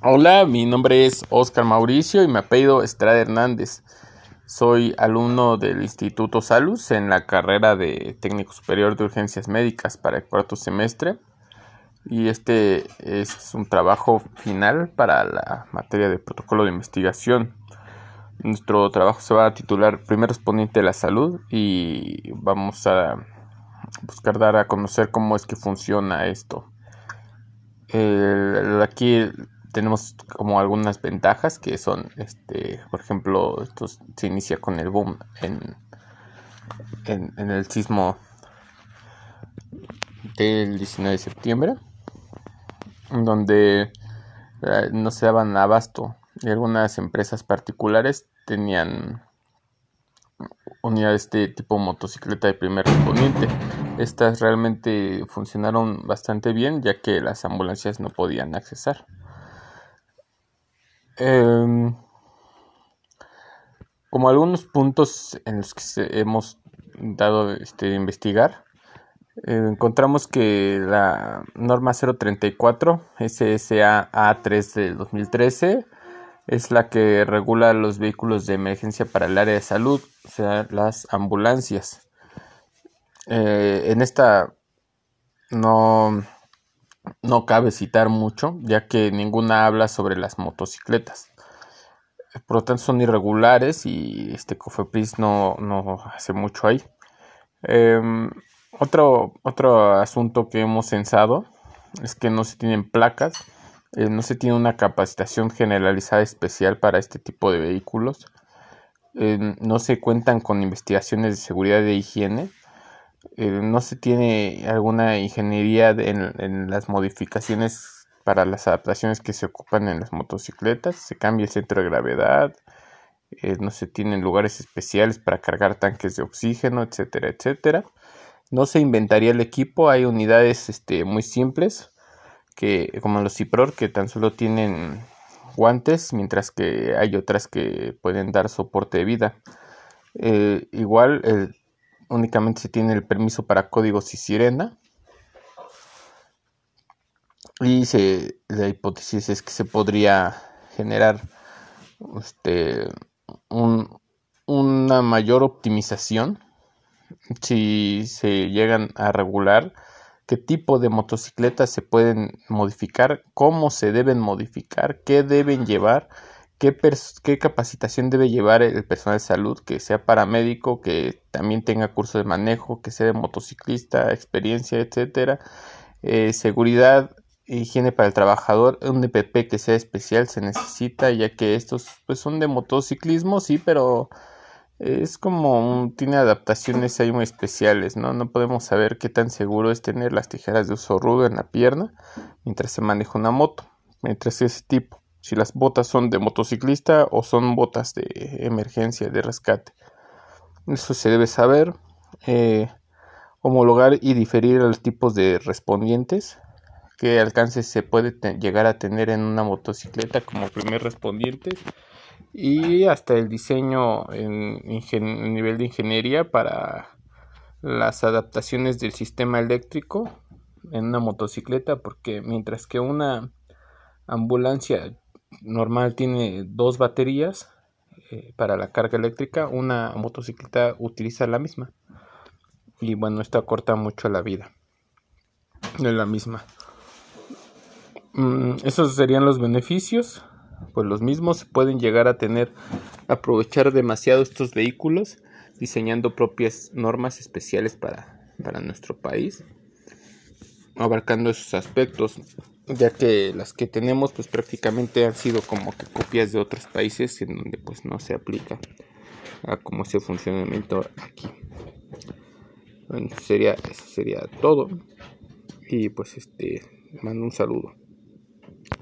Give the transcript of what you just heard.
Hola, mi nombre es Oscar Mauricio y me apellido Estrada Hernández. Soy alumno del Instituto Salus en la carrera de Técnico Superior de Urgencias Médicas para el cuarto semestre. Y este es un trabajo final para la materia de protocolo de investigación. Nuestro trabajo se va a titular Primer Respondiente de la Salud y vamos a buscar dar a conocer cómo es que funciona esto. aquí tenemos como algunas ventajas que son, este, por ejemplo, esto se inicia con el boom en, en, el sismo del 19 de septiembre, donde eh, no se daban abasto y algunas empresas particulares tenían unidades de tipo motocicleta de primer respondiente. Estas realmente funcionaron bastante bien ya que las ambulancias no podían accesar. Em, como algunos puntos en los que hemos dado este, investigar, eh, encontramos que la norma 034 SSA A3 del 2013 es la que regula los vehículos de emergencia para el área de salud, o sea, las ambulancias. Eh, en esta no no cabe citar mucho, ya que ninguna habla sobre las motocicletas. Por lo tanto, son irregulares y este Cofepris no, no hace mucho ahí. Em, otro, otro asunto que hemos censado es que no se tienen placas, eh, no se tiene una capacitación generalizada especial para este tipo de vehículos, em, no se cuentan con investigaciones de seguridad de higiene eh, no se tiene alguna ingeniería en, las modificaciones para las adaptaciones que se ocupan en las motocicletas, se cambia el centro de gravedad, eh, no se tienen lugares especiales para cargar tanques de oxígeno, etcétera, etcétera. No se inventaría el equipo, hay unidades este, muy simples, que, como los CIPROR, que tan solo tienen guantes, mientras que hay otras que pueden dar soporte de vida. Eh, igual el únicamente se tiene el permiso para códigos y sirena. Y se, la hipótesis es que se podría generar este, una mayor optimización si se llegan a regular qué tipo de motocicletas se pueden modificar, cómo se deben modificar, qué deben llevar qué, capacitación debe llevar el personal de salud, que sea paramédico, que también tenga curso de manejo, que sea de motociclista, experiencia, etcétera, eh, seguridad, higiene para el trabajador, un EPP que sea especial se necesita, ya que estos pues son de motociclismo, sí, pero es como tiene adaptaciones ahí muy especiales, ¿no? No podemos saber qué tan seguro es tener las tijeras de uso rudo en la pierna mientras se maneja una moto, mientras ese tipo si las botas son de motociclista o son botas de emergencia, de rescate. Eso se debe saber. Eh, homologar y diferir los tipos de respondientes. Qué alcance se puede llegar a tener en una motocicleta como primer respondiente. Y hasta el diseño en nivel de ingeniería para las adaptaciones del sistema eléctrico en una motocicleta. Porque mientras que una ambulancia normal tiene dos baterías eh, para la carga eléctrica, una motocicleta utiliza la misma. Y bueno, esto acorta mucho la vida de la misma. Mm, esos serían los beneficios. Pues los mismos se pueden llegar a tener, aprovechar demasiado estos vehículos, diseñando propias normas especiales para, para nuestro país, abarcando esos aspectos ya que las que tenemos pues prácticamente han sido como que copias de otros países en donde pues no se aplica a cómo es el funcionamiento aquí. Bueno, sería, eso sería todo. Y pues este, mando un saludo.